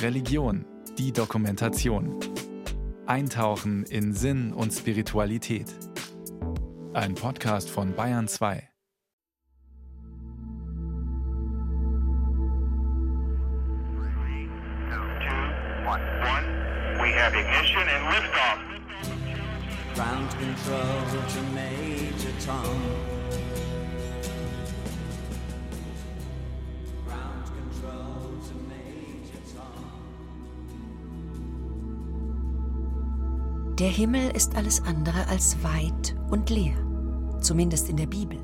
Religion, die Dokumentation. Eintauchen in Sinn und Spiritualität. Ein Podcast von Bayern 2. Ground control to Major Tom. Der Himmel ist alles andere als weit und leer, zumindest in der Bibel.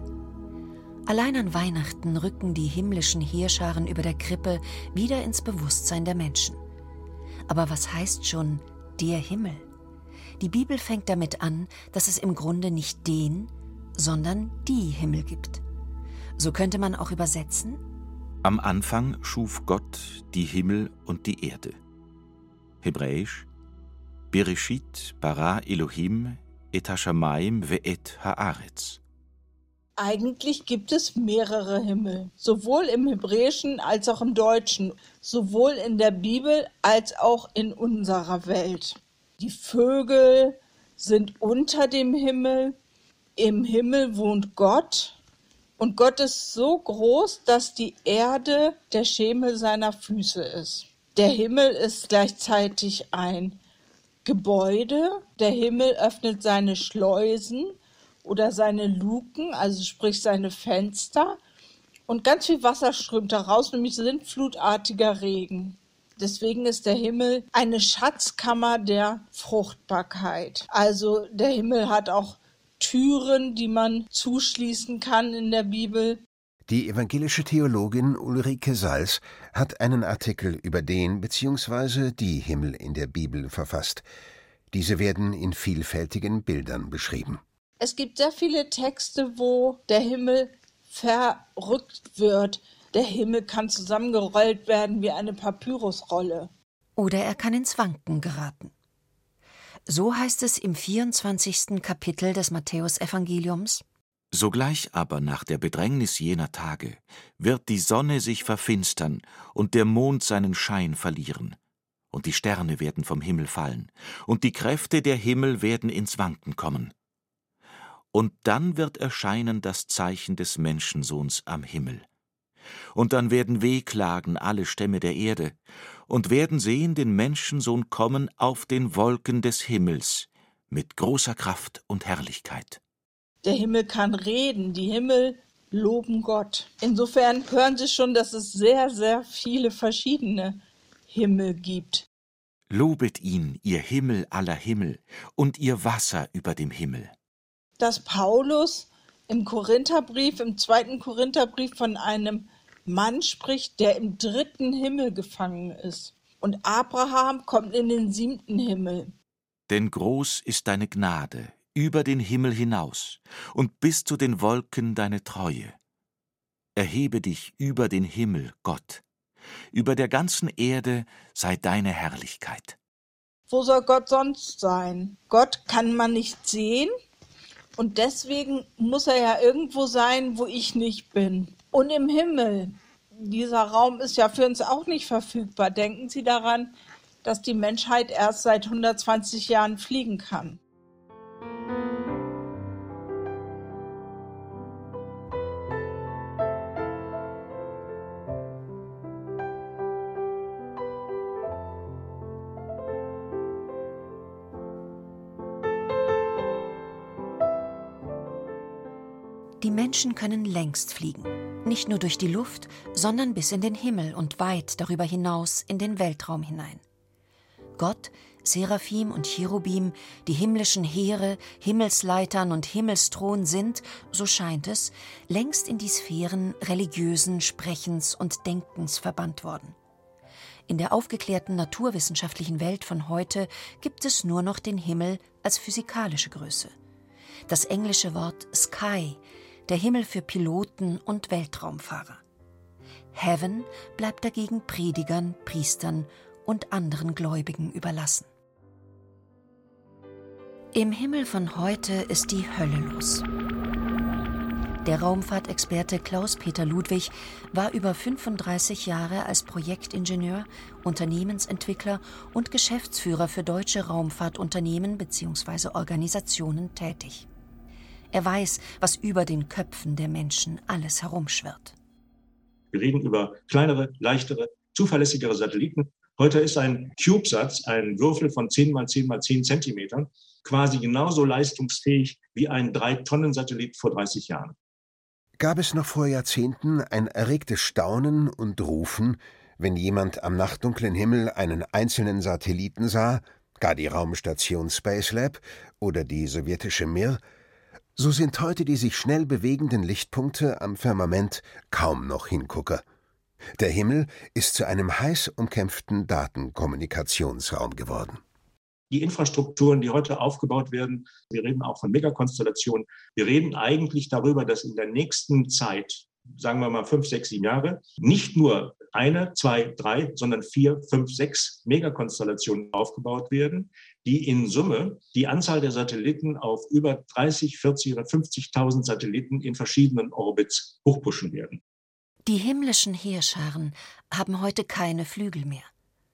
Allein an Weihnachten rücken die himmlischen Heerscharen über der Krippe wieder ins Bewusstsein der Menschen. Aber was heißt schon der Himmel? Die Bibel fängt damit an, dass es im Grunde nicht den, sondern die Himmel gibt. So könnte man auch übersetzen, Am Anfang schuf Gott die Himmel und die Erde. Hebräisch Bereshit bara Elohim et hashamayim ve'et haaretz. Eigentlich gibt es mehrere Himmel, sowohl im Hebräischen als auch im Deutschen, sowohl in der Bibel als auch in unserer Welt. Die Vögel sind unter dem Himmel, im Himmel wohnt Gott und Gott ist so groß, dass die Erde der Schemel seiner Füße ist. Der Himmel ist gleichzeitig ein Gebäude, der Himmel öffnet seine Schleusen oder seine Luken, also sprich seine Fenster, und ganz viel Wasser strömt daraus, nämlich sintflutartiger Regen. Deswegen ist der Himmel eine Schatzkammer der Fruchtbarkeit. Also der Himmel hat auch Türen, die man zuschließen kann in der Bibel. Die evangelische Theologin Ulrike Sals hat einen Artikel über den bzw. die Himmel in der Bibel verfasst. Diese werden in vielfältigen Bildern beschrieben. Es gibt sehr viele Texte, wo der Himmel verrückt wird. Der Himmel kann zusammengerollt werden wie eine Papyrusrolle. oder er kann ins Wanken geraten. So heißt es im 24. Kapitel des Matthäusevangeliums. Sogleich aber nach der Bedrängnis jener Tage wird die Sonne sich verfinstern und der Mond seinen Schein verlieren, und die Sterne werden vom Himmel fallen, und die Kräfte der Himmel werden ins Wanken kommen. Und dann wird erscheinen das Zeichen des Menschensohns am Himmel. Und dann werden wehklagen alle Stämme der Erde, und werden sehen den Menschensohn kommen auf den Wolken des Himmels mit großer Kraft und Herrlichkeit. Der Himmel kann reden, die Himmel loben Gott. Insofern hören Sie schon, dass es sehr, sehr viele verschiedene Himmel gibt. Lobet ihn, ihr Himmel aller Himmel, und ihr Wasser über dem Himmel. Dass Paulus im Korintherbrief, im zweiten Korintherbrief von einem Mann spricht, der im dritten Himmel gefangen ist. Und Abraham kommt in den siebten Himmel. Denn groß ist deine Gnade über den Himmel hinaus und bis zu den Wolken deine Treue. Erhebe dich über den Himmel, Gott. Über der ganzen Erde sei deine Herrlichkeit. Wo soll Gott sonst sein? Gott kann man nicht sehen und deswegen muss er ja irgendwo sein, wo ich nicht bin. Und im Himmel. Dieser Raum ist ja für uns auch nicht verfügbar. Denken Sie daran, dass die Menschheit erst seit 120 Jahren fliegen kann. Die Menschen können längst fliegen, nicht nur durch die Luft, sondern bis in den Himmel und weit darüber hinaus in den Weltraum hinein. Gott, Seraphim und Cherubim, die himmlischen Heere, Himmelsleitern und Himmelsthron sind, so scheint es, längst in die Sphären religiösen Sprechens und Denkens verbannt worden. In der aufgeklärten naturwissenschaftlichen Welt von heute gibt es nur noch den Himmel als physikalische Größe. Das englische Wort Sky, der Himmel für Piloten und Weltraumfahrer. Heaven bleibt dagegen Predigern, Priestern und anderen Gläubigen überlassen. Im Himmel von heute ist die Hölle los. Der Raumfahrtexperte Klaus-Peter Ludwig war über 35 Jahre als Projektingenieur, Unternehmensentwickler und Geschäftsführer für deutsche Raumfahrtunternehmen bzw. Organisationen tätig. Er weiß, was über den Köpfen der Menschen alles herumschwirrt. Wir reden über kleinere, leichtere, zuverlässigere Satelliten. Heute ist ein CubeSatz, ein Würfel von 10 mal 10 mal 10 Zentimetern, quasi genauso leistungsfähig wie ein 3-Tonnen-Satellit vor 30 Jahren. Gab es noch vor Jahrzehnten ein erregtes Staunen und Rufen, wenn jemand am nachtdunklen Himmel einen einzelnen Satelliten sah, gar die Raumstation Spacelab oder die sowjetische Mir, so sind heute die sich schnell bewegenden Lichtpunkte am Firmament kaum noch Hingucker. Der Himmel ist zu einem heiß umkämpften Datenkommunikationsraum geworden. Die Infrastrukturen, die heute aufgebaut werden, wir reden auch von Megakonstellationen, wir reden eigentlich darüber, dass in der nächsten Zeit, sagen wir mal fünf, sechs, sieben Jahre, nicht nur eine, zwei, drei, sondern vier, fünf, sechs Megakonstellationen aufgebaut werden, die in Summe die Anzahl der Satelliten auf über 30, 40 oder 50.000 Satelliten in verschiedenen Orbits hochpushen werden. Die himmlischen Heerscharen haben heute keine Flügel mehr,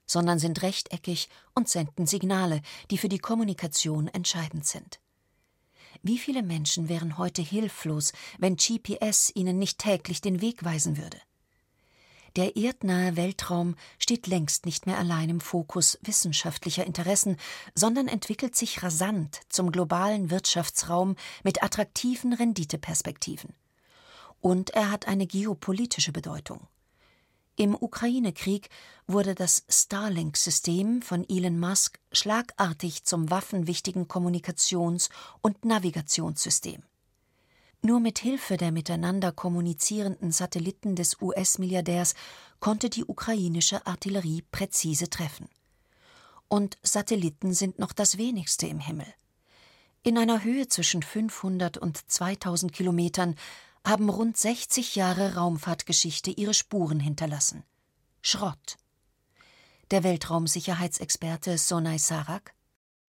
sondern sind rechteckig und senden Signale, die für die Kommunikation entscheidend sind. Wie viele Menschen wären heute hilflos, wenn GPS ihnen nicht täglich den Weg weisen würde? Der erdnahe Weltraum steht längst nicht mehr allein im Fokus wissenschaftlicher Interessen, sondern entwickelt sich rasant zum globalen Wirtschaftsraum mit attraktiven Renditeperspektiven. Und er hat eine geopolitische Bedeutung. Im Ukraine-Krieg wurde das Starlink-System von Elon Musk schlagartig zum waffenwichtigen Kommunikations- und Navigationssystem. Nur mit Hilfe der miteinander kommunizierenden Satelliten des US-Milliardärs konnte die ukrainische Artillerie präzise treffen. Und Satelliten sind noch das wenigste im Himmel. In einer Höhe zwischen 500 und 2000 Kilometern haben rund 60 Jahre Raumfahrtgeschichte ihre Spuren hinterlassen. Schrott. Der Weltraumsicherheitsexperte Sonai Sarak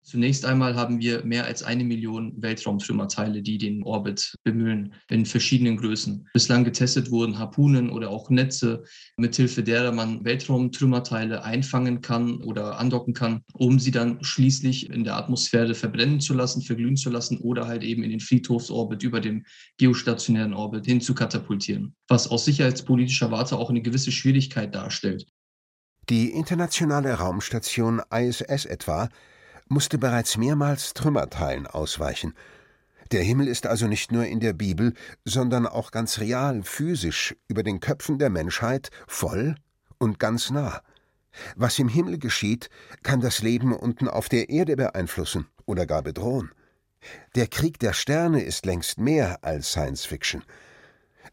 Zunächst einmal haben wir mehr als eine Million Weltraumtrümmerteile, die den Orbit bemüllen, in verschiedenen Größen. Bislang getestet wurden Harpunen oder auch Netze, mithilfe derer man Weltraumtrümmerteile einfangen kann oder andocken kann, um sie dann schließlich in der Atmosphäre verbrennen zu lassen, verglühen zu lassen oder halt eben in den Friedhofsorbit über dem geostationären Orbit hin zu katapultieren. Was aus sicherheitspolitischer Warte auch eine gewisse Schwierigkeit darstellt. Die internationale Raumstation ISS etwa musste bereits mehrmals Trümmerteilen ausweichen. Der Himmel ist also nicht nur in der Bibel, sondern auch ganz real, physisch, über den Köpfen der Menschheit voll und ganz nah. Was im Himmel geschieht, kann das Leben unten auf der Erde beeinflussen oder gar bedrohen. Der Krieg der Sterne ist längst mehr als Science Fiction.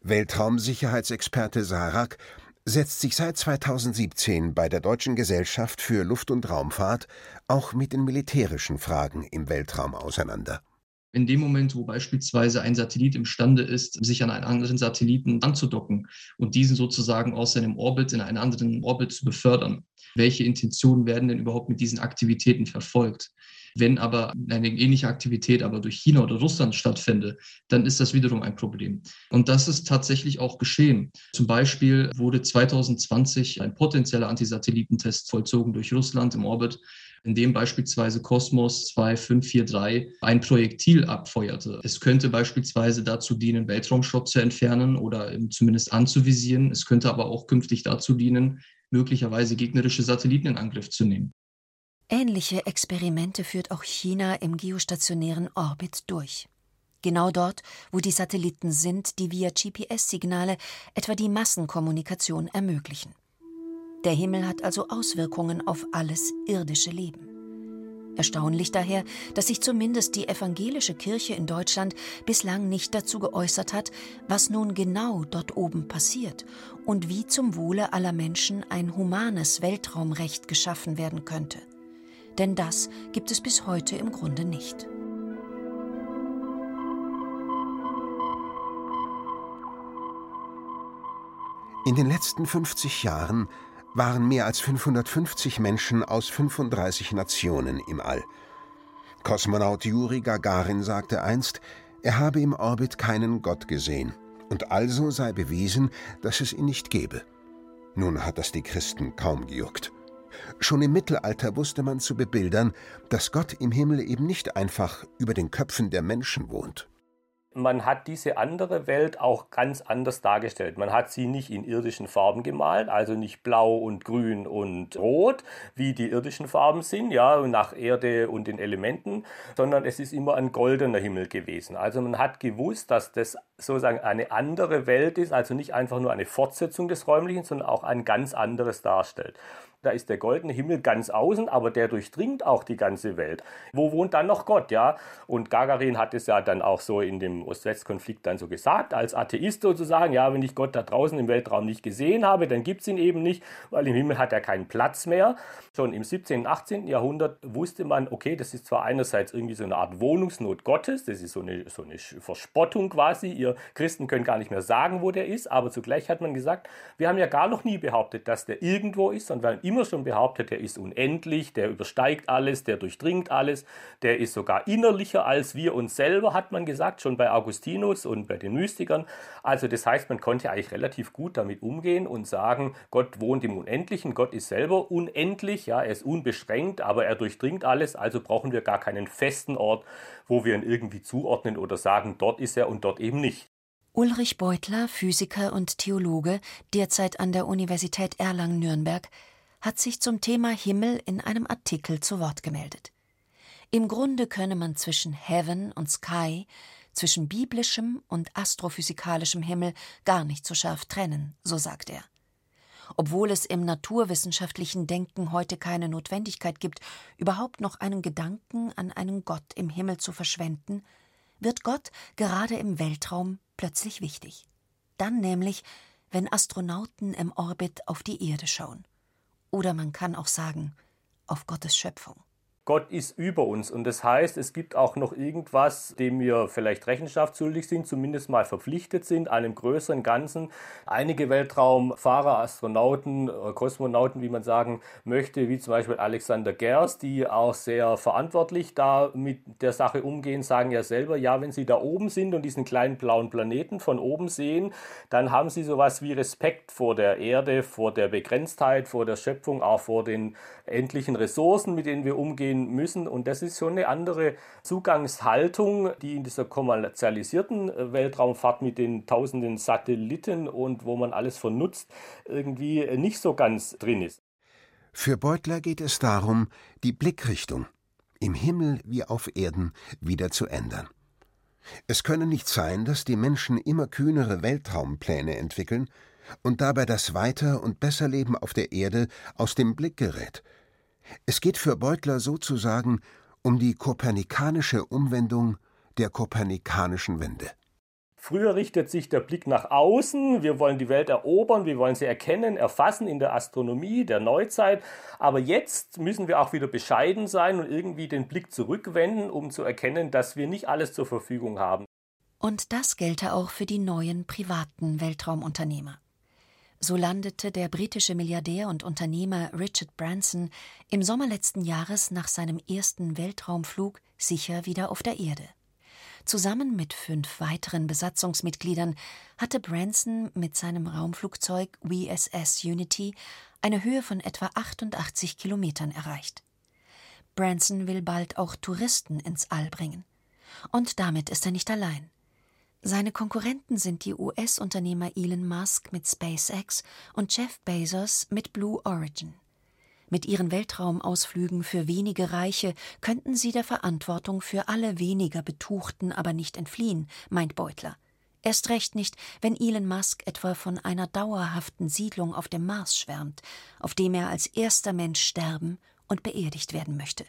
Weltraumsicherheitsexperte Sarak setzt sich seit 2017 bei der Deutschen Gesellschaft für Luft- und Raumfahrt auch mit den militärischen Fragen im Weltraum auseinander. In dem Moment, wo beispielsweise ein Satellit imstande ist, sich an einen anderen Satelliten anzudocken und diesen sozusagen aus seinem Orbit in einen anderen Orbit zu befördern, welche Intentionen werden denn überhaupt mit diesen Aktivitäten verfolgt? Wenn aber eine ähnliche Aktivität aber durch China oder Russland stattfände, dann ist das wiederum ein Problem. Und das ist tatsächlich auch geschehen. Zum Beispiel wurde 2020 ein potenzieller Antisatellitentest vollzogen durch Russland im Orbit in dem beispielsweise Kosmos 2543 ein Projektil abfeuerte. Es könnte beispielsweise dazu dienen, Weltraumschrott zu entfernen oder zumindest anzuvisieren. Es könnte aber auch künftig dazu dienen, möglicherweise gegnerische Satelliten in Angriff zu nehmen. Ähnliche Experimente führt auch China im geostationären Orbit durch. Genau dort, wo die Satelliten sind, die via GPS-Signale etwa die Massenkommunikation ermöglichen. Der Himmel hat also Auswirkungen auf alles irdische Leben. Erstaunlich daher, dass sich zumindest die evangelische Kirche in Deutschland bislang nicht dazu geäußert hat, was nun genau dort oben passiert und wie zum Wohle aller Menschen ein humanes Weltraumrecht geschaffen werden könnte denn das gibt es bis heute im Grunde nicht. In den letzten 50 Jahren waren mehr als 550 Menschen aus 35 Nationen im All. Kosmonaut Juri Gagarin sagte einst, er habe im Orbit keinen Gott gesehen, und also sei bewiesen, dass es ihn nicht gebe. Nun hat das die Christen kaum gejuckt. Schon im Mittelalter wusste man zu bebildern, dass Gott im Himmel eben nicht einfach über den Köpfen der Menschen wohnt. Man hat diese andere Welt auch ganz anders dargestellt. Man hat sie nicht in irdischen Farben gemalt, also nicht blau und grün und rot, wie die irdischen Farben sind, ja, nach Erde und den Elementen, sondern es ist immer ein goldener Himmel gewesen. Also man hat gewusst, dass das sozusagen eine andere Welt ist, also nicht einfach nur eine Fortsetzung des Räumlichen, sondern auch ein ganz anderes darstellt. Da ist der goldene Himmel ganz außen, aber der durchdringt auch die ganze Welt. Wo wohnt dann noch Gott, ja? Und Gagarin hat es ja dann auch so in dem Ost-West-Konflikt dann so gesagt, als Atheist sozusagen, ja, wenn ich Gott da draußen im Weltraum nicht gesehen habe, dann gibt es ihn eben nicht, weil im Himmel hat er keinen Platz mehr. Schon im 17. und 18. Jahrhundert wusste man, okay, das ist zwar einerseits irgendwie so eine Art Wohnungsnot Gottes, das ist so eine, so eine Verspottung quasi, ihr Christen können gar nicht mehr sagen, wo der ist, aber zugleich hat man gesagt, wir haben ja gar noch nie behauptet, dass der irgendwo ist, sondern wir haben immer schon behauptet, der ist unendlich, der übersteigt alles, der durchdringt alles, der ist sogar innerlicher als wir uns selber, hat man gesagt, schon bei Augustinus und bei den Mystikern. Also das heißt, man konnte eigentlich relativ gut damit umgehen und sagen, Gott wohnt im Unendlichen, Gott ist selber unendlich, ja, er ist unbeschränkt, aber er durchdringt alles, also brauchen wir gar keinen festen Ort, wo wir ihn irgendwie zuordnen oder sagen, dort ist er und dort eben nicht. Ulrich Beutler, Physiker und Theologe, derzeit an der Universität Erlangen-Nürnberg, hat sich zum Thema Himmel in einem Artikel zu Wort gemeldet. Im Grunde könne man zwischen Heaven und Sky, zwischen biblischem und astrophysikalischem Himmel gar nicht so scharf trennen, so sagt er. Obwohl es im naturwissenschaftlichen Denken heute keine Notwendigkeit gibt, überhaupt noch einen Gedanken an einen Gott im Himmel zu verschwenden, wird Gott gerade im Weltraum plötzlich wichtig. Dann nämlich, wenn Astronauten im Orbit auf die Erde schauen. Oder man kann auch sagen, auf Gottes Schöpfung. Gott ist über uns und das heißt, es gibt auch noch irgendwas, dem wir vielleicht Rechenschaft schuldig sind, zumindest mal verpflichtet sind, einem größeren Ganzen. Einige Weltraumfahrer, Astronauten, Kosmonauten, wie man sagen möchte, wie zum Beispiel Alexander Gers, die auch sehr verantwortlich da mit der Sache umgehen, sagen ja selber, ja, wenn sie da oben sind und diesen kleinen blauen Planeten von oben sehen, dann haben sie sowas wie Respekt vor der Erde, vor der Begrenztheit, vor der Schöpfung, auch vor den endlichen Ressourcen, mit denen wir umgehen müssen. Und das ist schon eine andere Zugangshaltung, die in dieser kommerzialisierten äh, Weltraumfahrt mit den tausenden Satelliten und wo man alles vernutzt, irgendwie nicht so ganz drin ist. Für Beutler geht es darum, die Blickrichtung im Himmel wie auf Erden wieder zu ändern. Es könne nicht sein, dass die Menschen immer kühnere Weltraumpläne entwickeln und dabei das Weiter- und Besserleben auf der Erde aus dem Blick gerät. Es geht für Beutler sozusagen um die kopernikanische Umwendung der kopernikanischen Wende. Früher richtet sich der Blick nach außen. Wir wollen die Welt erobern, wir wollen sie erkennen, erfassen in der Astronomie der Neuzeit. Aber jetzt müssen wir auch wieder bescheiden sein und irgendwie den Blick zurückwenden, um zu erkennen, dass wir nicht alles zur Verfügung haben. Und das gelte auch für die neuen privaten Weltraumunternehmer. So landete der britische Milliardär und Unternehmer Richard Branson im Sommer letzten Jahres nach seinem ersten Weltraumflug sicher wieder auf der Erde. Zusammen mit fünf weiteren Besatzungsmitgliedern hatte Branson mit seinem Raumflugzeug VSS Unity eine Höhe von etwa 88 Kilometern erreicht. Branson will bald auch Touristen ins All bringen. Und damit ist er nicht allein. Seine Konkurrenten sind die US-Unternehmer Elon Musk mit SpaceX und Jeff Bezos mit Blue Origin. Mit ihren Weltraumausflügen für wenige Reiche könnten sie der Verantwortung für alle weniger Betuchten aber nicht entfliehen, meint Beutler. Erst recht nicht, wenn Elon Musk etwa von einer dauerhaften Siedlung auf dem Mars schwärmt, auf dem er als erster Mensch sterben und beerdigt werden möchte.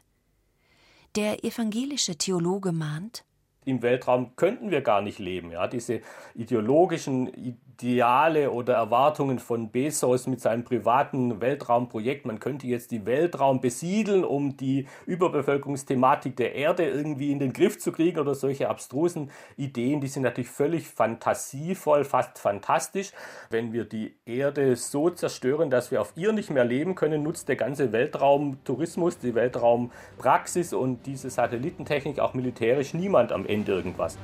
Der evangelische Theologe mahnt, im Weltraum könnten wir gar nicht leben. Ja? Diese ideologischen Ideale oder Erwartungen von Bezos mit seinem privaten Weltraumprojekt, man könnte jetzt die Weltraum besiedeln, um die Überbevölkerungsthematik der Erde irgendwie in den Griff zu kriegen oder solche abstrusen Ideen, die sind natürlich völlig fantasievoll, fast fantastisch. Wenn wir die Erde so zerstören, dass wir auf ihr nicht mehr leben können, nutzt der ganze Weltraumtourismus, die Weltraumpraxis und diese Satellitentechnik auch militärisch niemand am Ende irgendwas.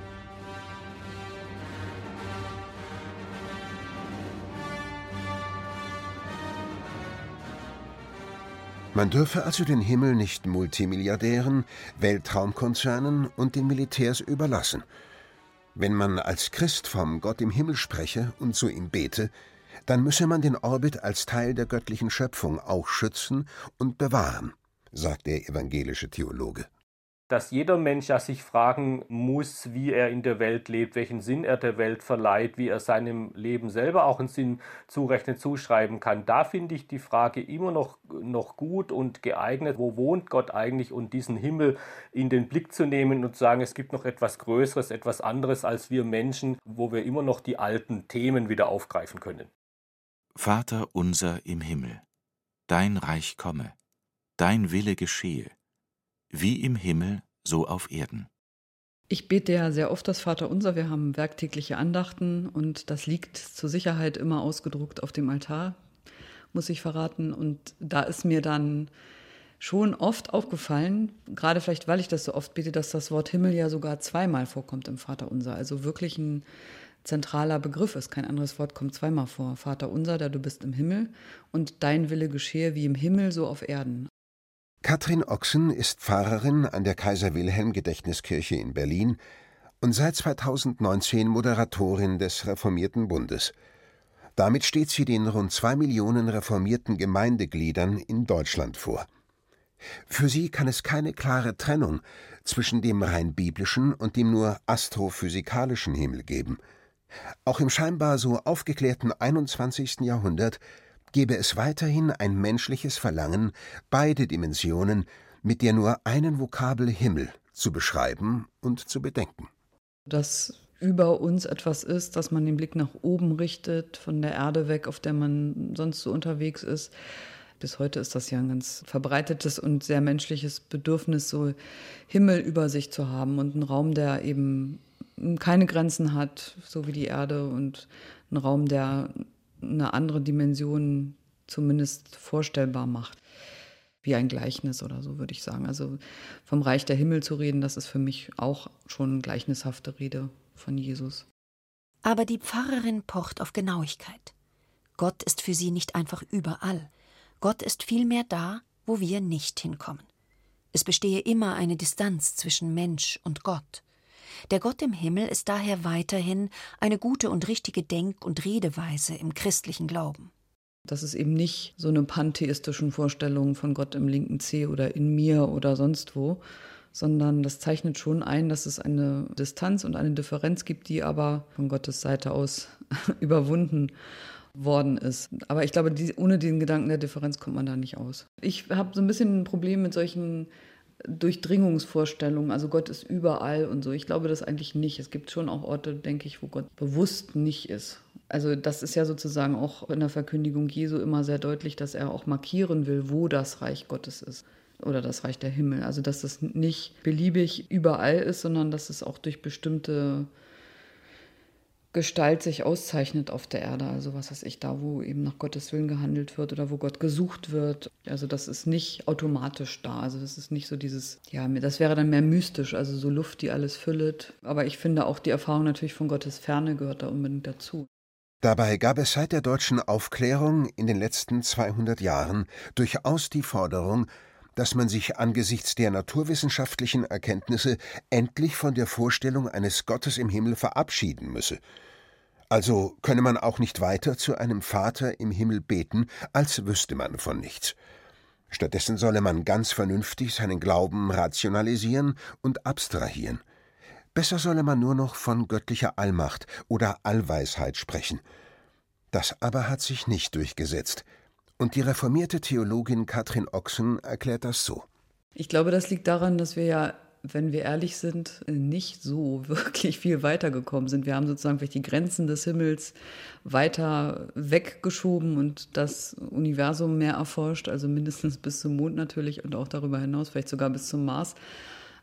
Man dürfe also den Himmel nicht Multimilliardären, Weltraumkonzernen und den Militärs überlassen. Wenn man als Christ vom Gott im Himmel spreche und zu ihm bete, dann müsse man den Orbit als Teil der göttlichen Schöpfung auch schützen und bewahren, sagt der evangelische Theologe dass jeder Mensch ja sich fragen muss, wie er in der Welt lebt, welchen Sinn er der Welt verleiht, wie er seinem Leben selber auch einen Sinn zurechnen, zuschreiben kann. Da finde ich die Frage immer noch, noch gut und geeignet, wo wohnt Gott eigentlich und diesen Himmel in den Blick zu nehmen und zu sagen, es gibt noch etwas Größeres, etwas anderes als wir Menschen, wo wir immer noch die alten Themen wieder aufgreifen können. Vater unser im Himmel, dein Reich komme, dein Wille geschehe wie im Himmel, so auf Erden. Ich bete ja sehr oft das Vaterunser. Wir haben werktägliche Andachten und das liegt zur Sicherheit immer ausgedruckt auf dem Altar, muss ich verraten. Und da ist mir dann schon oft aufgefallen, gerade vielleicht, weil ich das so oft bete, dass das Wort Himmel ja sogar zweimal vorkommt im Vaterunser. Also wirklich ein zentraler Begriff ist. Kein anderes Wort kommt zweimal vor. Vater unser, der du bist im Himmel und dein Wille geschehe wie im Himmel, so auf Erden. Katrin Ochsen ist Pfarrerin an der Kaiser Wilhelm Gedächtniskirche in Berlin und seit 2019 Moderatorin des Reformierten Bundes. Damit steht sie den rund zwei Millionen reformierten Gemeindegliedern in Deutschland vor. Für sie kann es keine klare Trennung zwischen dem rein biblischen und dem nur astrophysikalischen Himmel geben. Auch im scheinbar so aufgeklärten 21. Jahrhundert gebe es weiterhin ein menschliches Verlangen, beide Dimensionen mit der nur einen Vokabel Himmel zu beschreiben und zu bedenken. Dass über uns etwas ist, dass man den Blick nach oben richtet, von der Erde weg, auf der man sonst so unterwegs ist. Bis heute ist das ja ein ganz verbreitetes und sehr menschliches Bedürfnis, so Himmel über sich zu haben und einen Raum, der eben keine Grenzen hat, so wie die Erde und ein Raum, der eine andere Dimension zumindest vorstellbar macht. Wie ein Gleichnis oder so, würde ich sagen. Also vom Reich der Himmel zu reden, das ist für mich auch schon gleichnishafte Rede von Jesus. Aber die Pfarrerin pocht auf Genauigkeit. Gott ist für sie nicht einfach überall. Gott ist vielmehr da, wo wir nicht hinkommen. Es bestehe immer eine Distanz zwischen Mensch und Gott. Der Gott im Himmel ist daher weiterhin eine gute und richtige Denk- und Redeweise im christlichen Glauben. Das ist eben nicht so eine pantheistischen Vorstellungen von Gott im linken Zeh oder in mir oder sonst wo, sondern das zeichnet schon ein, dass es eine Distanz und eine Differenz gibt, die aber von Gottes Seite aus überwunden worden ist. Aber ich glaube, die, ohne den Gedanken der Differenz kommt man da nicht aus. Ich habe so ein bisschen ein Problem mit solchen Durchdringungsvorstellungen, also Gott ist überall und so. Ich glaube das eigentlich nicht. Es gibt schon auch Orte, denke ich, wo Gott bewusst nicht ist. Also das ist ja sozusagen auch in der Verkündigung Jesu immer sehr deutlich, dass er auch markieren will, wo das Reich Gottes ist oder das Reich der Himmel. Also dass es nicht beliebig überall ist, sondern dass es auch durch bestimmte Gestalt sich auszeichnet auf der Erde. Also was weiß ich, da wo eben nach Gottes Willen gehandelt wird oder wo Gott gesucht wird. Also das ist nicht automatisch da. Also das ist nicht so dieses, ja, das wäre dann mehr mystisch, also so Luft, die alles füllet. Aber ich finde auch die Erfahrung natürlich von Gottes Ferne gehört da unbedingt dazu. Dabei gab es seit der deutschen Aufklärung in den letzten 200 Jahren durchaus die Forderung, dass man sich angesichts der naturwissenschaftlichen Erkenntnisse endlich von der Vorstellung eines Gottes im Himmel verabschieden müsse. Also könne man auch nicht weiter zu einem Vater im Himmel beten, als wüsste man von nichts. Stattdessen solle man ganz vernünftig seinen Glauben rationalisieren und abstrahieren. Besser solle man nur noch von göttlicher Allmacht oder Allweisheit sprechen. Das aber hat sich nicht durchgesetzt. Und die reformierte Theologin Katrin Ochsen erklärt das so. Ich glaube, das liegt daran, dass wir ja, wenn wir ehrlich sind, nicht so wirklich viel weitergekommen sind. Wir haben sozusagen vielleicht die Grenzen des Himmels weiter weggeschoben und das Universum mehr erforscht, also mindestens bis zum Mond natürlich und auch darüber hinaus, vielleicht sogar bis zum Mars.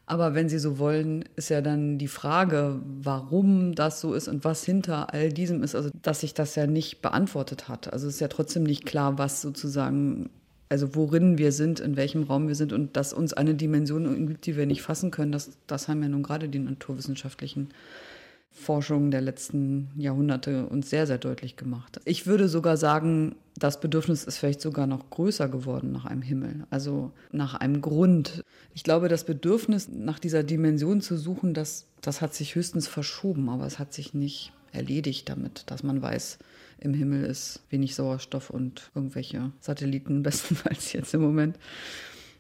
Aber wenn Sie so wollen, ist ja dann die Frage, warum das so ist und was hinter all diesem ist, also dass sich das ja nicht beantwortet hat. Also es ist ja trotzdem nicht klar, was sozusagen, also worin wir sind, in welchem Raum wir sind und dass uns eine Dimension gibt, die wir nicht fassen können, das, das haben ja nun gerade die naturwissenschaftlichen Forschung der letzten Jahrhunderte uns sehr, sehr deutlich gemacht. Ich würde sogar sagen, das Bedürfnis ist vielleicht sogar noch größer geworden nach einem Himmel, also nach einem Grund. Ich glaube, das Bedürfnis nach dieser Dimension zu suchen, das, das hat sich höchstens verschoben, aber es hat sich nicht erledigt damit, dass man weiß, im Himmel ist wenig Sauerstoff und irgendwelche Satelliten, bestenfalls jetzt im Moment.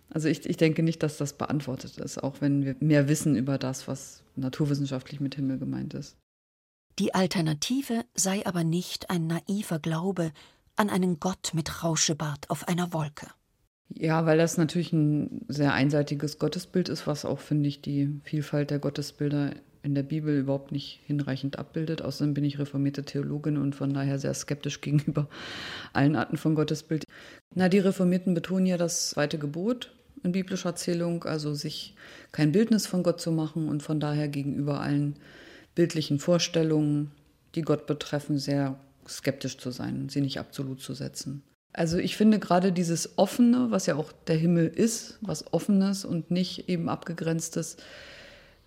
Also ich, ich denke nicht, dass das beantwortet ist, auch wenn wir mehr wissen über das, was naturwissenschaftlich mit Himmel gemeint ist. Die Alternative sei aber nicht ein naiver Glaube an einen Gott mit Rauschebart auf einer Wolke. Ja, weil das natürlich ein sehr einseitiges Gottesbild ist, was auch, finde ich, die Vielfalt der Gottesbilder in der Bibel überhaupt nicht hinreichend abbildet. Außerdem bin ich reformierte Theologin und von daher sehr skeptisch gegenüber allen Arten von Gottesbild. Na, die Reformierten betonen ja das zweite Gebot in biblischer Erzählung, also sich kein Bildnis von Gott zu machen und von daher gegenüber allen bildlichen Vorstellungen, die Gott betreffen, sehr skeptisch zu sein, sie nicht absolut zu setzen. Also ich finde gerade dieses Offene, was ja auch der Himmel ist, was Offenes und nicht eben Abgegrenztes,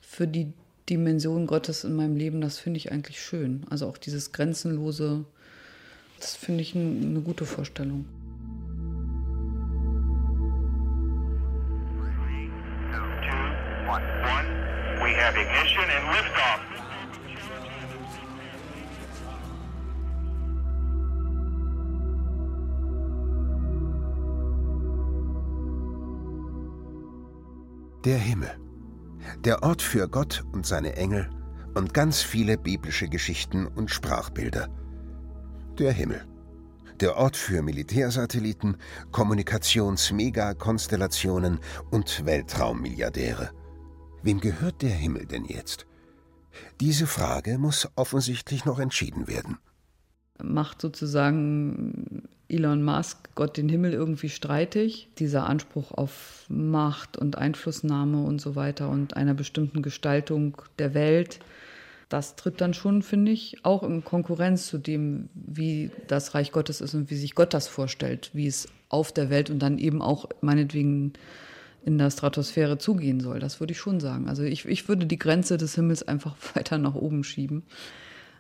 für die Dimension Gottes in meinem Leben, das finde ich eigentlich schön. Also auch dieses Grenzenlose, das finde ich eine gute Vorstellung. We have ignition and liftoff. Der Himmel. Der Ort für Gott und seine Engel und ganz viele biblische Geschichten und Sprachbilder. Der Himmel. Der Ort für Militärsatelliten, Kommunikations-Megakonstellationen und Weltraummilliardäre. Wem gehört der Himmel denn jetzt? Diese Frage muss offensichtlich noch entschieden werden. Macht sozusagen Elon Musk Gott den Himmel irgendwie streitig? Dieser Anspruch auf Macht und Einflussnahme und so weiter und einer bestimmten Gestaltung der Welt, das tritt dann schon, finde ich, auch in Konkurrenz zu dem, wie das Reich Gottes ist und wie sich Gott das vorstellt, wie es auf der Welt und dann eben auch meinetwegen in der Stratosphäre zugehen soll. Das würde ich schon sagen. Also ich, ich würde die Grenze des Himmels einfach weiter nach oben schieben.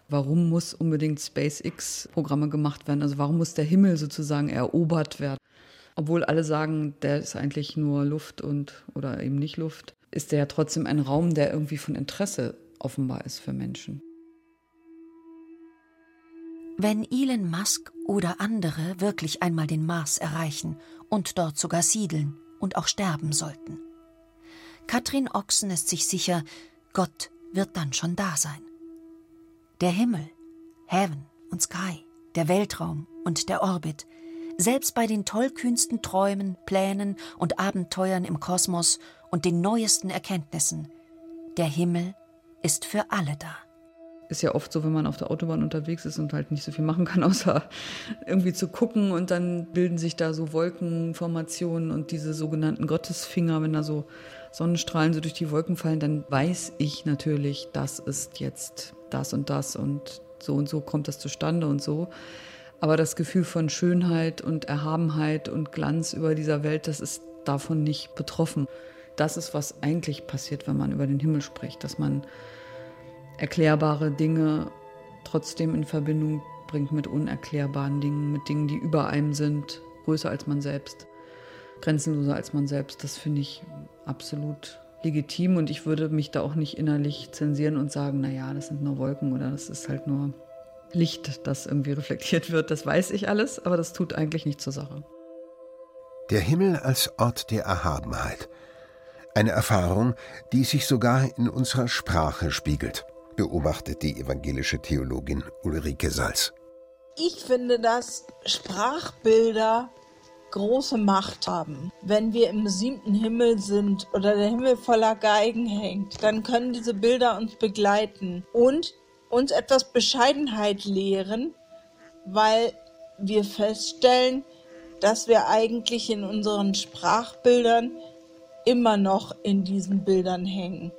Warum muss unbedingt SpaceX-Programme gemacht werden? Also warum muss der Himmel sozusagen erobert werden? Obwohl alle sagen, der ist eigentlich nur Luft und oder eben nicht Luft, ist der ja trotzdem ein Raum, der irgendwie von Interesse offenbar ist für Menschen. Wenn Elon Musk oder andere wirklich einmal den Mars erreichen und dort sogar siedeln, und auch sterben sollten. Katrin Ochsen ist sich sicher, Gott wird dann schon da sein. Der Himmel, Heaven und Sky, der Weltraum und der Orbit, selbst bei den tollkühnsten Träumen, Plänen und Abenteuern im Kosmos und den neuesten Erkenntnissen, der Himmel ist für alle da ist ja oft so, wenn man auf der Autobahn unterwegs ist und halt nicht so viel machen kann, außer irgendwie zu gucken und dann bilden sich da so Wolkenformationen und diese sogenannten Gottesfinger, wenn da so Sonnenstrahlen so durch die Wolken fallen, dann weiß ich natürlich, das ist jetzt das und das und so und so kommt das zustande und so. Aber das Gefühl von Schönheit und Erhabenheit und Glanz über dieser Welt, das ist davon nicht betroffen. Das ist, was eigentlich passiert, wenn man über den Himmel spricht, dass man erklärbare Dinge trotzdem in Verbindung bringt mit unerklärbaren Dingen, mit Dingen, die über einem sind, größer als man selbst, grenzenloser als man selbst. Das finde ich absolut legitim und ich würde mich da auch nicht innerlich zensieren und sagen, naja, das sind nur Wolken oder das ist halt nur Licht, das irgendwie reflektiert wird. Das weiß ich alles, aber das tut eigentlich nicht zur Sache. Der Himmel als Ort der Erhabenheit. Eine Erfahrung, die sich sogar in unserer Sprache spiegelt beobachtet die evangelische Theologin Ulrike Salz. Ich finde, dass Sprachbilder große Macht haben. Wenn wir im siebten Himmel sind oder der Himmel voller Geigen hängt, dann können diese Bilder uns begleiten und uns etwas Bescheidenheit lehren, weil wir feststellen, dass wir eigentlich in unseren Sprachbildern immer noch in diesen Bildern hängen.